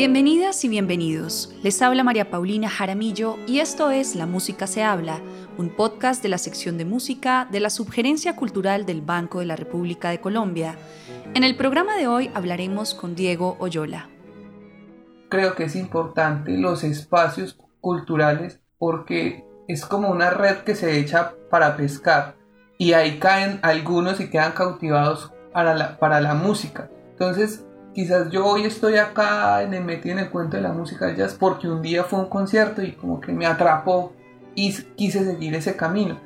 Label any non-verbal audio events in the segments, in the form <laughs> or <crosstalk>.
Bienvenidas y bienvenidos. Les habla María Paulina Jaramillo y esto es La Música se habla, un podcast de la sección de música de la Subgerencia Cultural del Banco de la República de Colombia. En el programa de hoy hablaremos con Diego Oyola. Creo que es importante los espacios culturales porque es como una red que se echa para pescar y ahí caen algunos y quedan cautivados para la, para la música. Entonces, quizás yo hoy estoy acá en el metido en el cuento de la música jazz porque un día fue un concierto y como que me atrapó y quise seguir ese camino.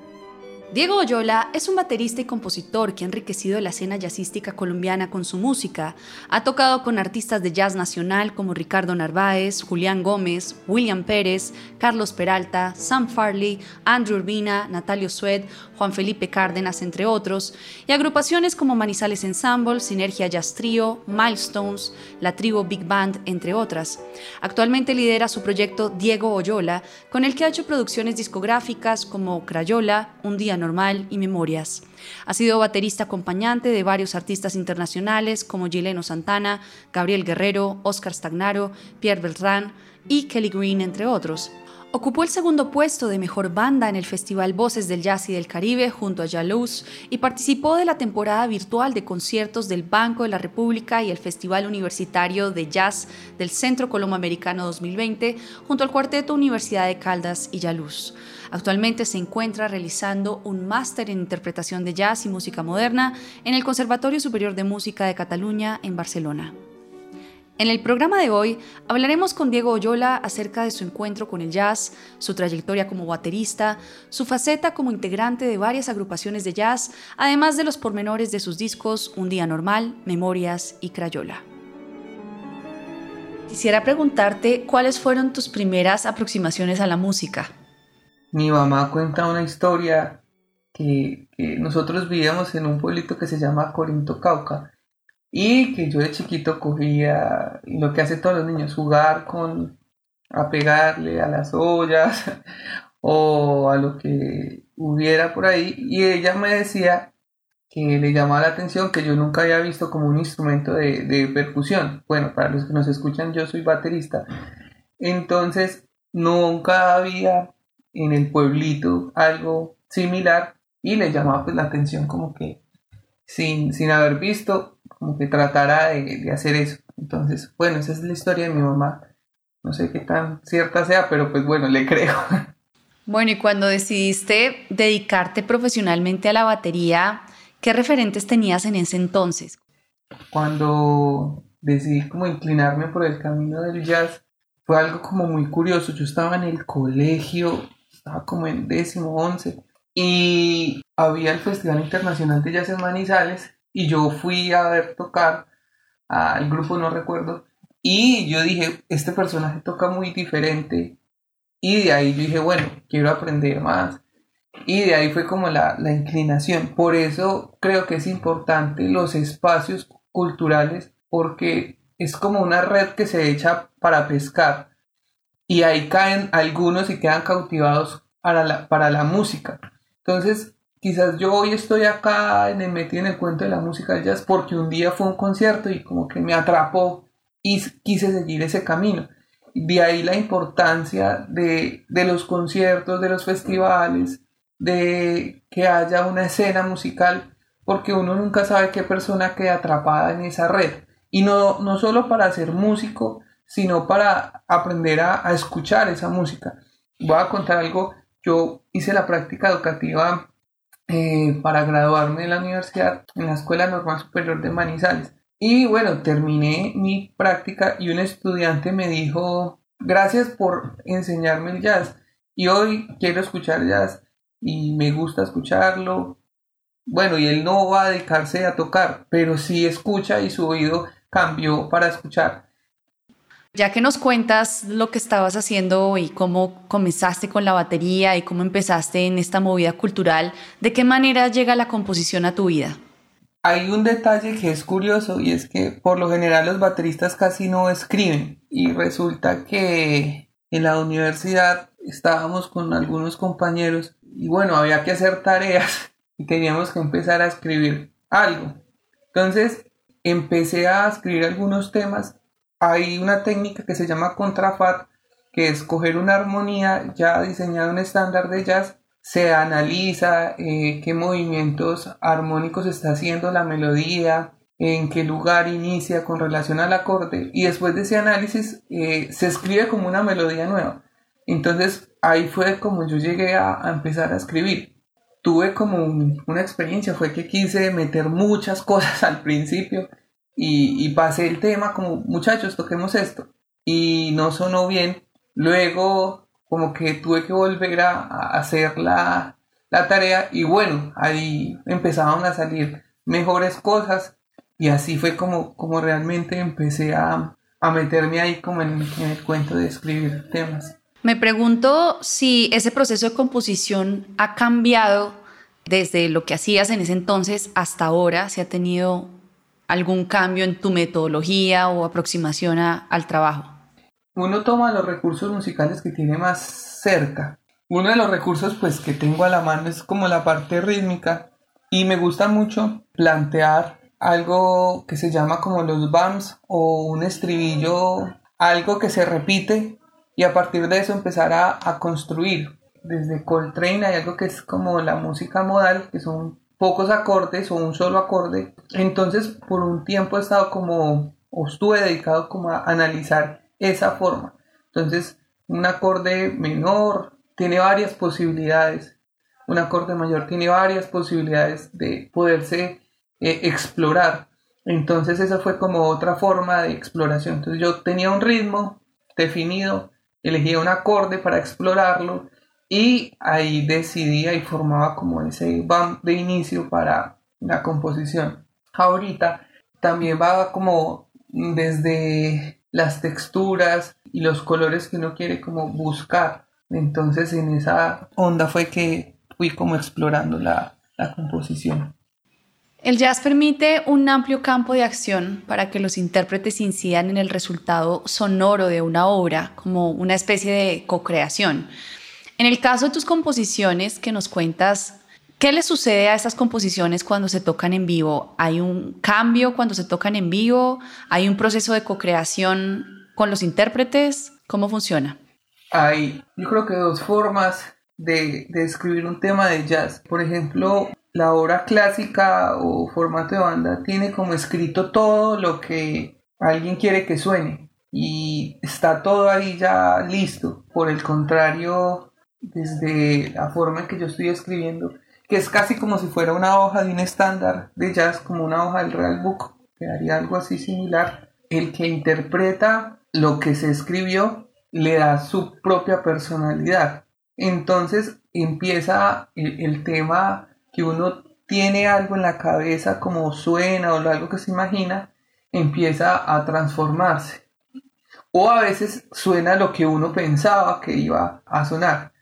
Diego Oyola es un baterista y compositor que ha enriquecido la escena jazzística colombiana con su música. Ha tocado con artistas de jazz nacional como Ricardo Narváez, Julián Gómez, William Pérez, Carlos Peralta, Sam Farley, Andrew Urbina, Natalio Sued, Juan Felipe Cárdenas, entre otros, y agrupaciones como Manizales Ensemble, Sinergia Jazz Trio, Milestones, La Tribu Big Band, entre otras. Actualmente lidera su proyecto Diego Oyola, con el que ha hecho producciones discográficas como Crayola, Un Día Y Memorias. Ha sido baterista acompañante de varios artistas internacionales como Gileno Santana, Gabriel Guerrero, Oscar Stagnaro, Pierre Beltrán y Kelly Green, entre otros. Ocupó el segundo puesto de mejor banda en el Festival Voces del Jazz y del Caribe junto a Jalous y participó de la temporada virtual de conciertos del Banco de la República y el Festival Universitario de Jazz del Centro Americano 2020 junto al Cuarteto Universidad de Caldas y Jalous. Actualmente se encuentra realizando un máster en interpretación de jazz y música moderna en el Conservatorio Superior de Música de Cataluña en Barcelona. En el programa de hoy hablaremos con Diego Oyola acerca de su encuentro con el jazz, su trayectoria como baterista, su faceta como integrante de varias agrupaciones de jazz, además de los pormenores de sus discos Un Día Normal, Memorias y Crayola. Quisiera preguntarte cuáles fueron tus primeras aproximaciones a la música. Mi mamá cuenta una historia que, nosotros vivíamos en un pueblito que se llama Corinto Cauca y que yo de chiquito cogía lo que hacen todos los niños, jugar con, a pegarle a las ollas <laughs> o a lo que hubiera por ahí. Y ella me decía que le llamaba la atención que yo nunca había visto como un instrumento de, de percusión. Bueno, para los que nos escuchan, yo soy baterista. Entonces, nunca había en el pueblito algo similar y le llamaba pues la atención como que sin, sin haber visto como que tratara de, hacer eso. Entonces, bueno, esa es la historia de mi mamá. No sé qué tan cierta sea, pero pues bueno, le creo. <laughs> Bueno, y cuando decidiste dedicarte profesionalmente a la batería, ¿qué referentes tenías en ese entonces? Cuando decidí como inclinarme por el camino del jazz, fue algo como muy curioso. Yo estaba en el colegio, estaba como en décimo, once, y había el Festival Internacional de Jazz en Manizales, y yo fui a ver tocar al grupo, no recuerdo, y yo dije, este personaje toca muy diferente, y de ahí yo dije, bueno, quiero aprender más, y de ahí fue como la, la inclinación. Por eso creo que es importante los espacios culturales, porque es como una red que se echa para pescar, y ahí caen algunos y quedan cautivados para la, para la música. Entonces, quizás yo hoy estoy acá en el metido en el cuento de la música jazz porque un día fue un concierto y como que me atrapó y quise seguir ese camino. De ahí la importancia de, de los conciertos, de los festivales, de que haya una escena musical, porque uno nunca sabe qué persona queda atrapada en esa red. Y no, no solo para ser músico, sino para aprender a, a escuchar esa música. Voy a contar algo, yo hice la práctica educativa eh, para graduarme de la universidad en la Escuela Normal Superior de Manizales. Y bueno, terminé mi práctica y un estudiante me dijo, gracias por enseñarme el jazz. Y hoy quiero escuchar jazz y me gusta escucharlo. Bueno, y él no va a dedicarse a tocar, pero sí escucha y su oído cambió para escuchar. Ya que nos cuentas lo que estabas haciendo y cómo comenzaste con la batería y cómo empezaste en esta movida cultural, ¿de qué manera llega la composición a tu vida? Hay un detalle que es curioso y es que por lo general los bateristas casi no escriben y resulta que en la universidad estábamos con algunos compañeros y bueno, había que hacer tareas <laughs> y teníamos que empezar a escribir algo. Entonces empecé a escribir algunos temas hay una técnica que se llama contrafat, que es coger una armonía ya diseñada en estándar de jazz, se analiza eh, qué movimientos armónicos está haciendo la melodía, en qué lugar inicia con relación al acorde y después de ese análisis eh, se escribe como una melodía nueva. Entonces ahí fue como yo llegué a, empezar a escribir. Tuve como una experiencia, fue que quise meter muchas <laughs> cosas al principio y, pasé el tema como muchachos, toquemos esto. Y no sonó bien. Luego como que tuve que volver a, hacer la, la tarea y bueno, ahí empezaban a salir mejores cosas y así fue como, como realmente empecé a, a meterme ahí como en, en, el cuento de escribir temas. Me pregunto si ese proceso de composición ha cambiado desde lo que hacías en ese entonces hasta ahora, si ha tenido algún cambio en tu metodología o aproximación al trabajo. Uno toma los recursos musicales que tiene más cerca. Uno de los recursos pues que tengo a la mano es como la parte rítmica y me gusta mucho plantear algo que se llama como los bams o un estribillo, algo que se repite y a partir de eso empezar a, a construir. Desde Coltrane hay algo que es como la música modal, que son pocos acordes o un solo acorde. Entonces por un tiempo he estado como, o estuve dedicado como a analizar esa forma. Entonces un acorde menor tiene varias posibilidades. Un acorde mayor tiene varias posibilidades de poderse eh, explorar. Entonces esa fue como otra forma de exploración. Entonces yo tenía un ritmo definido, elegía un acorde para explorarlo y ahí decidía y formaba como ese bump de inicio para la composición. Ahorita también va como desde las texturas y los colores que uno quiere como buscar. Entonces en esa onda fue que fui como explorando la, la composición. El jazz permite un amplio campo de acción para que los intérpretes incidan en el resultado sonoro de una obra, como una especie de co-creación. En el caso de tus composiciones que nos cuentas, ¿qué le sucede a estas composiciones cuando se tocan en vivo? ¿Hay un cambio cuando se tocan en vivo? ¿Hay un proceso de co-creación con los intérpretes? ¿Cómo funciona? Hay, yo creo que dos formas de, de escribir un tema de jazz. Por ejemplo, la obra clásica o formato de banda tiene como escrito todo lo que alguien quiere que suene y está todo ahí ya listo. Por el contrario, desde la forma en que yo estoy escribiendo, que es casi como si fuera una hoja de un estándar de jazz, como una hoja del Real Book, que haría algo así similar. El que interpreta lo que se escribió le da su propia personalidad. Entonces empieza el tema que uno tiene algo en la cabeza como suena o algo que se imagina, empieza a transformarse. O a veces suena lo que uno pensaba que iba a sonar.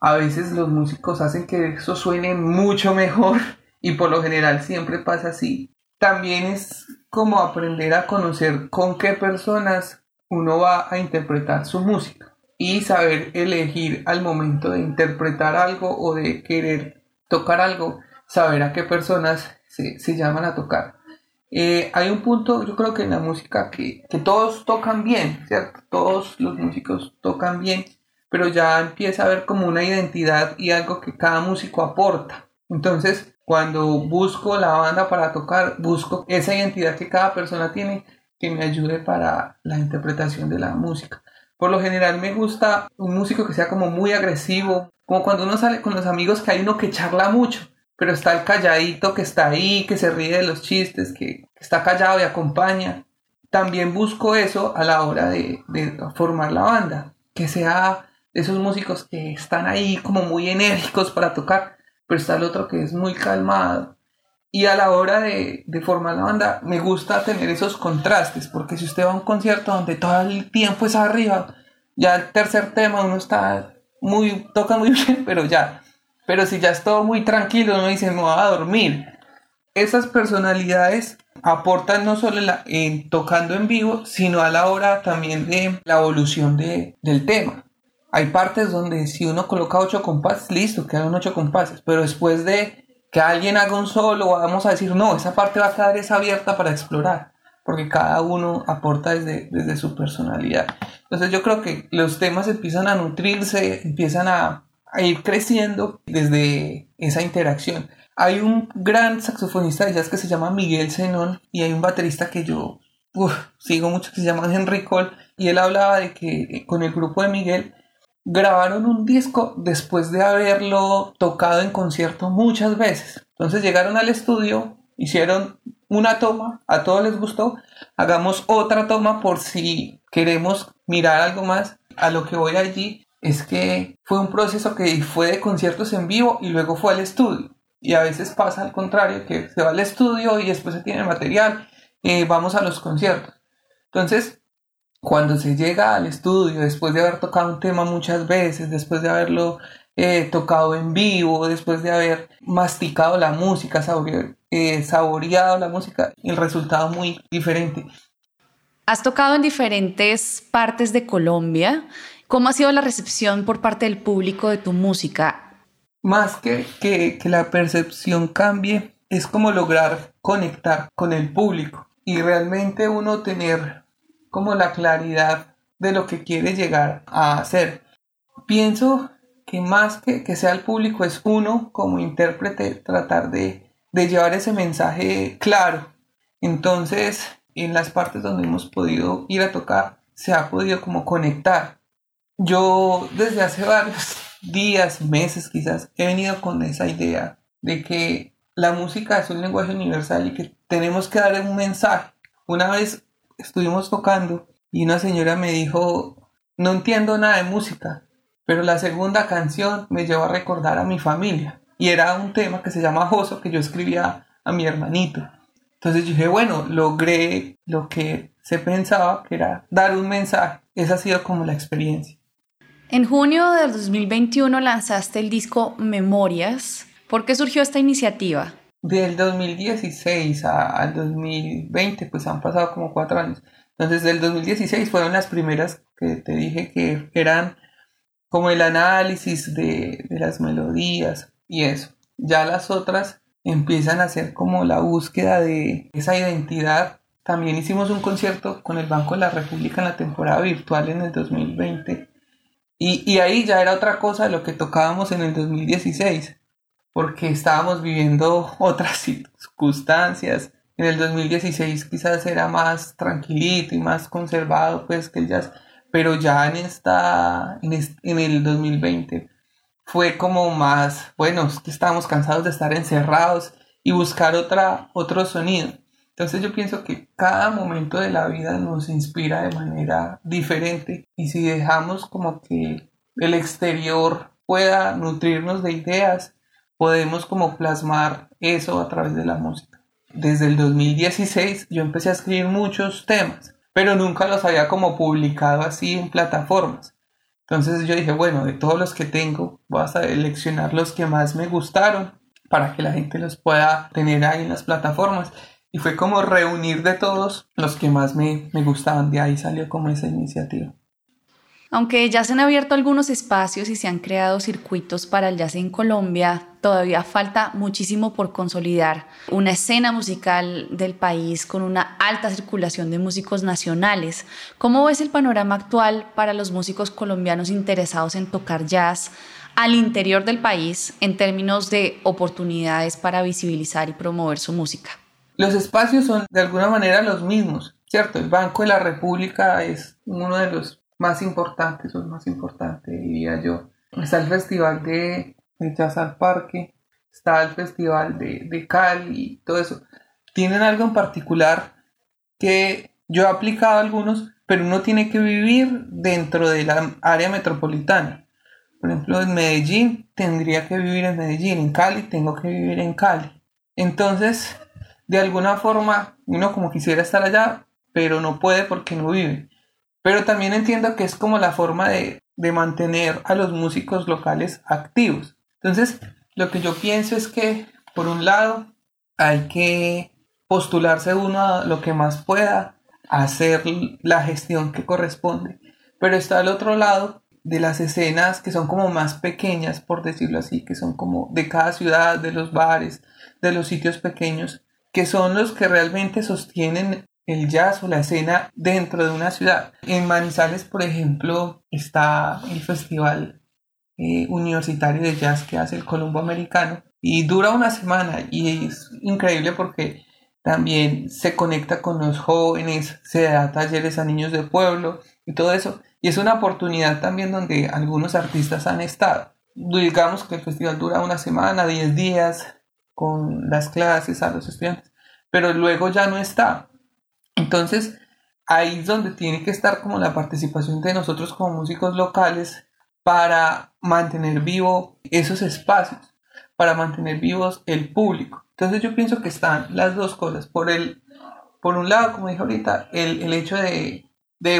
A veces los músicos hacen que eso suene mucho mejor y por lo general siempre pasa así. También es como aprender a conocer con qué personas uno va a interpretar su música y saber elegir al momento de interpretar algo o de querer tocar algo, saber a qué personas se, llaman a tocar. Eh, hay un punto, yo creo que en la música que, todos tocan bien, ¿cierto? Todos los músicos tocan bien, pero ya empieza a haber como una identidad y algo que cada músico aporta. Entonces, cuando busco la banda para tocar, busco esa identidad que cada persona tiene que me ayude para la interpretación de la música. Por lo general me gusta un músico que sea como muy agresivo, como cuando uno sale con los amigos que hay uno que charla mucho, pero está el calladito que está ahí, que se ríe de los chistes, que, está callado y acompaña. También busco eso a la hora de, formar la banda, que sea esos músicos que están ahí como muy enérgicos para tocar, pero está el otro que es muy calmado. Y a la hora de, formar la banda, me gusta tener esos contrastes, porque si usted va a un concierto donde todo el tiempo es arriba, ya el tercer tema uno está muy, toca muy <laughs> bien, pero ya. Pero si ya es todo muy tranquilo, uno dice, me voy a dormir. Esas personalidades aportan no solo tocando en vivo, sino a la hora también de la evolución de, del tema. Hay partes donde si uno coloca ocho compases, listo, quedan ocho compases, pero después de que alguien haga un solo, vamos a decir, no, esa parte va a quedar esa abierta para explorar. porque cada uno aporta desde, desde su personalidad. Entonces yo creo que los temas empiezan a nutrirse, empiezan a, a ir creciendo desde esa interacción. Hay un gran saxofonista de jazz que se llama Miguel Zenón y hay un baterista que yo sigo mucho que se llama Henry Cole y él hablaba de que eh, con el grupo de Miguel grabaron un disco después de haberlo tocado en concierto muchas veces. Entonces llegaron al estudio, hicieron una toma, a todos les gustó, hagamos otra toma por si queremos mirar algo más. A lo que voy allí es que fue un proceso que fue de conciertos en vivo y luego fue al estudio. Y a veces pasa al contrario, que se va al estudio y después se tiene material, eh, vamos a los conciertos. Entonces, cuando se llega al estudio, después de haber tocado un tema muchas veces, después de haberlo eh, tocado en vivo, después de haber masticado la música, eh, saboreado la música, el resultado muy diferente. Has tocado en diferentes partes de Colombia. ¿Cómo ha sido la recepción por parte del público de tu música? Más que, que, que la percepción cambie, es como lograr conectar con el público y realmente uno tener como la claridad de lo que quiere llegar a hacer. Pienso que más que, que sea el público es uno como intérprete tratar de, de llevar ese mensaje claro. Entonces, en las partes donde hemos podido ir a tocar, se ha podido como conectar. Yo desde hace varios días, meses quizás, he venido con esa idea de que la música es un lenguaje universal y que tenemos que dar un mensaje. Una vez estuvimos tocando y una señora me dijo, no entiendo nada de música, pero la segunda canción me llevó a recordar a mi familia. Y era un tema que se llama Joso, que yo escribía a mi hermanito. Entonces dije, bueno, logré lo que se pensaba, que era dar un mensaje. Esa ha sido como la experiencia. En junio del 2021 lanzaste el disco Memorias. ¿Por qué surgió esta iniciativa? Del 2016 al 2020, pues han pasado como cuatro años. Entonces, del 2016 fueron las primeras que te dije que eran como el análisis de, de las melodías y eso. Ya las otras empiezan a ser como la búsqueda de esa identidad. También hicimos un concierto con el Banco de la República en la temporada virtual en el 2020. Y, y ahí ya era otra cosa de lo que tocábamos en el 2016 porque estábamos viviendo <laughs> otras circunstancias. En el 2016 quizás era más tranquilito y más conservado pues que el jazz, pero ya en esta en, en el 2020 fue como más, bueno, es que estábamos cansados de estar encerrados y buscar otra otro sonido. Entonces yo pienso que cada momento de la vida nos inspira de manera diferente y si dejamos como que el exterior pueda nutrirnos de ideas, podemos como plasmar eso a través de la música. Desde el 2016 yo empecé a escribir muchos temas, pero nunca los había como publicado así en plataformas. Entonces yo dije, bueno, de todos los que tengo, voy a seleccionar los que más me gustaron para que la gente los pueda tener ahí en las plataformas. Y fue como reunir de todos los que más me, me gustaban. De ahí salió como esa iniciativa. Aunque ya se han abierto algunos espacios y se han creado circuitos para el jazz en Colombia, todavía falta muchísimo por consolidar una escena musical del país con una alta circulación de músicos nacionales. ¿Cómo ves el panorama actual para los músicos colombianos interesados en tocar jazz al interior del país en términos de oportunidades para visibilizar y promover su música? Los espacios son de alguna manera los mismos, ¿cierto? El Banco de la República es uno de los más importantes, o más importante, diría yo. Está el Festival de, Jazz al Parque, está el Festival de, de Cali, todo eso. Tienen algo en particular que yo he aplicado algunos, pero uno tiene que vivir dentro de la área metropolitana. Por ejemplo, en Medellín tendría que vivir en Medellín, en Cali tengo que vivir en Cali. Entonces, de alguna forma, uno como quisiera estar allá, pero no puede porque no vive. Pero también entiendo que es como la forma de, mantener a los músicos locales activos. Entonces, lo que yo pienso es que, por un lado, hay que postularse uno a lo que más pueda, hacer la gestión que corresponde. Pero está al otro lado de las escenas que son como más pequeñas, por decirlo así, que son como de cada ciudad, de los bares, de los sitios pequeños, que son los que realmente sostienen el jazz o la escena dentro de una ciudad. En Manizales, por ejemplo, está el Festival eh, Universitario de Jazz que hace el Colombo Americano y dura una semana y es increíble porque también se conecta con los jóvenes, se da talleres a niños de pueblo y todo eso. Y es una oportunidad también donde algunos artistas han estado. Digamos que el festival dura una semana, 10 días, con las clases a los estudiantes, pero luego ya no está. Entonces, ahí es donde tiene que estar como la participación de nosotros como músicos locales para mantener vivo esos espacios, para mantener vivos el público. Entonces yo pienso que están las dos cosas. Por, el, por un lado, como dije ahorita, el, hecho de,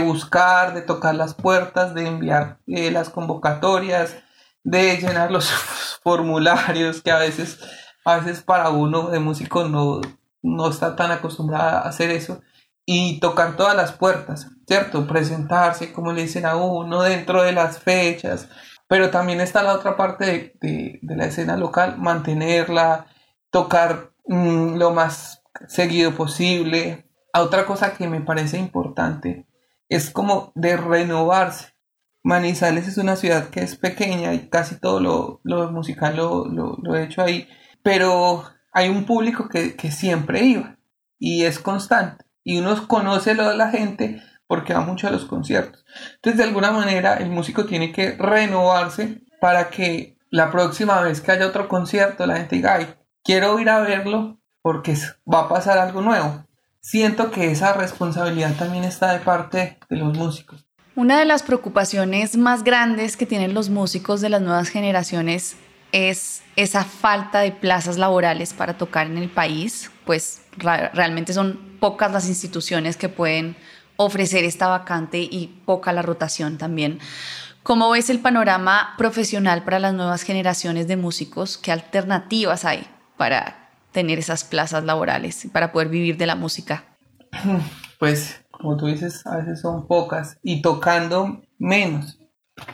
buscar, de tocar las puertas, de enviar eh, las convocatorias, de llenar los <laughs> formularios que a veces, a veces para uno de músico no, no está tan acostumbrado a hacer eso y tocar todas las puertas, ¿cierto? Presentarse, como le dicen a uno, dentro de las fechas, pero también está la otra parte de, la escena local, mantenerla, tocar mm, lo más seguido posible. Otra cosa que me parece importante es como de renovarse. Manizales es una ciudad que es pequeña y casi todo lo, lo musical lo, lo, he hecho ahí, pero hay un público que, que siempre iba y es constante y uno conoce lo la gente porque va mucho a los conciertos. Entonces, de alguna manera, el músico tiene que renovarse para que la próxima vez que haya otro concierto, la gente diga, ay, quiero ir a verlo porque va a pasar algo nuevo. Siento que esa responsabilidad también está de parte de los músicos. Una de las preocupaciones más grandes que tienen los músicos de las nuevas generaciones es esa falta de plazas laborales para tocar en el país, pues realmente son pocas las instituciones que pueden ofrecer esta vacante y poca la rotación también. ¿Cómo ves el panorama profesional para las nuevas generaciones de músicos? ¿Qué alternativas hay para tener esas plazas laborales y para poder vivir de la música? Pues, como tú dices, a veces son pocas y tocando menos.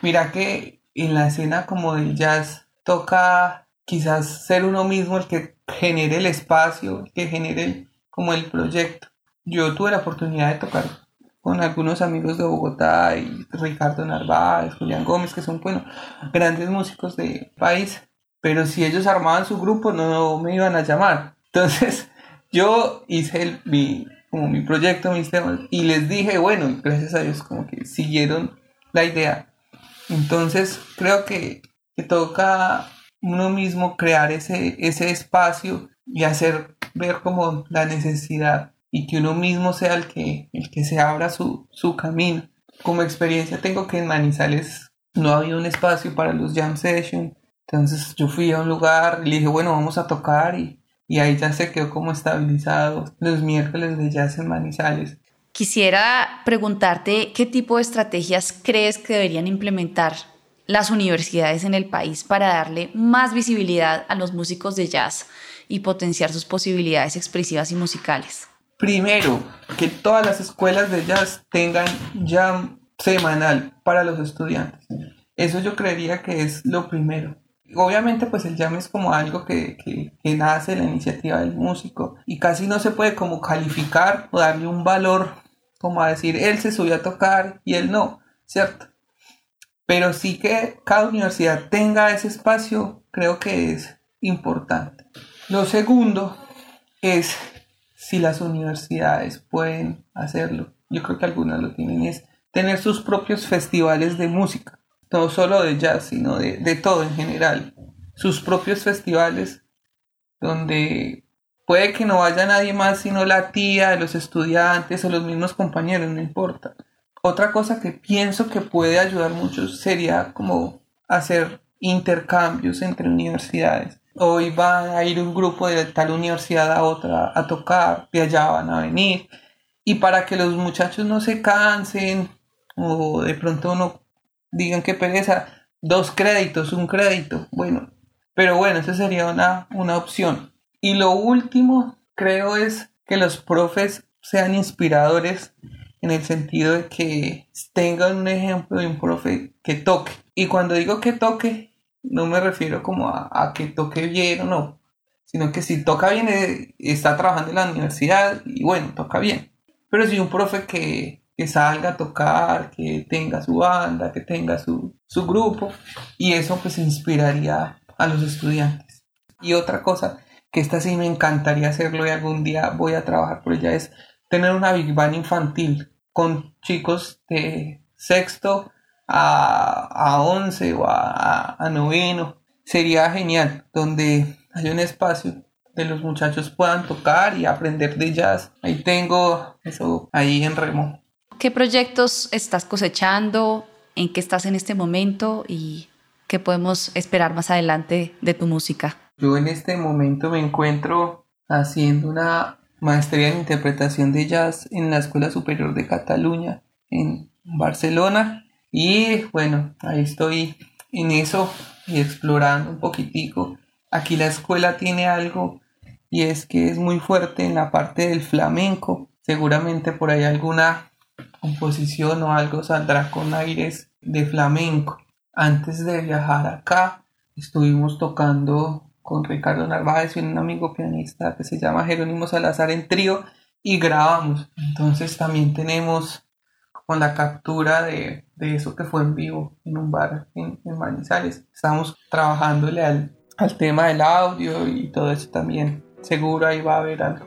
Mira que en la escena como del jazz toca quizás ser uno mismo el que genere el espacio, el que genere como el proyecto. Yo tuve la oportunidad de tocar con algunos amigos de Bogotá y Ricardo Narváez, Julián Gómez, que son, bueno, grandes músicos del país, pero si ellos armaban su grupo no me iban a llamar. Entonces <laughs> yo hice el, mi, como mi proyecto, mis temas, y les dije, bueno, gracias a Dios como que siguieron la idea. Entonces creo que toca uno mismo crear ese, ese espacio y hacer ver como la necesidad y que uno mismo sea el que, el que se abra su, camino. Como experiencia tengo que en Manizales no había un espacio para los jam sessions, entonces yo fui a un lugar y le dije, bueno, vamos a tocar y, y ahí ya se quedó como estabilizado los miércoles de jazz en Manizales. Quisiera preguntarte qué tipo de estrategias crees que deberían implementar las universidades en el país para darle más visibilidad a los músicos de jazz y potenciar sus posibilidades expresivas y musicales? Primero, que todas las escuelas de jazz tengan jam semanal para los estudiantes. Eso yo creería que es lo primero. Obviamente pues el jam es como algo que, que, nace de la iniciativa del músico y casi no se puede como calificar o darle un valor como a decir él se subió a tocar y él no, ¿cierto? Pero sí que cada universidad tenga ese espacio, creo que es importante. Lo segundo es si las universidades pueden hacerlo. Yo creo que algunas lo tienen, es tener sus propios festivales de música, no solo de jazz, sino de, de todo en general. Sus propios festivales donde puede que no vaya nadie más sino la tía los estudiantes o los mismos compañeros, no importa otra cosa que pienso que puede ayudar mucho sería como hacer intercambios entre universidades. Hoy va a ir un grupo de tal universidad a otra a tocar, de allá van a venir. Y para que los muchachos no se cansen o de pronto no digan que pereza, dos créditos, un crédito. Bueno, pero bueno, esa sería una, una opción. Y lo último, creo, es que los profes sean inspiradores en el sentido de que tengan un ejemplo de un profe que toque. Y cuando digo que toque, no me refiero como a, que toque bien o no, sino que si toca bien, eh, está trabajando en la universidad y bueno, toca bien. pero sí un profe que, que salga a tocar, que tenga su banda, que tenga su, su grupo y eso pues inspiraría a los estudiantes. Y otra cosa, que esta sí me encantaría hacerlo y algún día voy a trabajar por ella, es tener una Big Band infantil con chicos de sexto a, a once o a, a noveno. Sería genial, donde hay un espacio de los muchachos puedan tocar y aprender de jazz. Ahí tengo eso ahí en remo. ¿Qué proyectos estás cosechando? ¿En qué estás en este momento? ¿Y qué podemos esperar más adelante de tu música? Yo en este momento me encuentro haciendo una maestría en interpretación de jazz en la Escuela Superior de Cataluña en Barcelona y bueno, ahí estoy en eso y explorando un poquitico. Aquí la escuela tiene algo y es que es muy fuerte en la parte del flamenco. Seguramente por ahí alguna composición o algo saldrá con aires de flamenco. Antes de viajar acá, estuvimos tocando con Ricardo Narváez y un amigo pianista que se llama Jerónimo Salazar en trío y grabamos. Entonces también tenemos con la captura de, eso que fue en vivo en un bar en, en Manizales. Estamos trabajándole al, al tema del audio y todo eso también seguro ahí va a haber algo.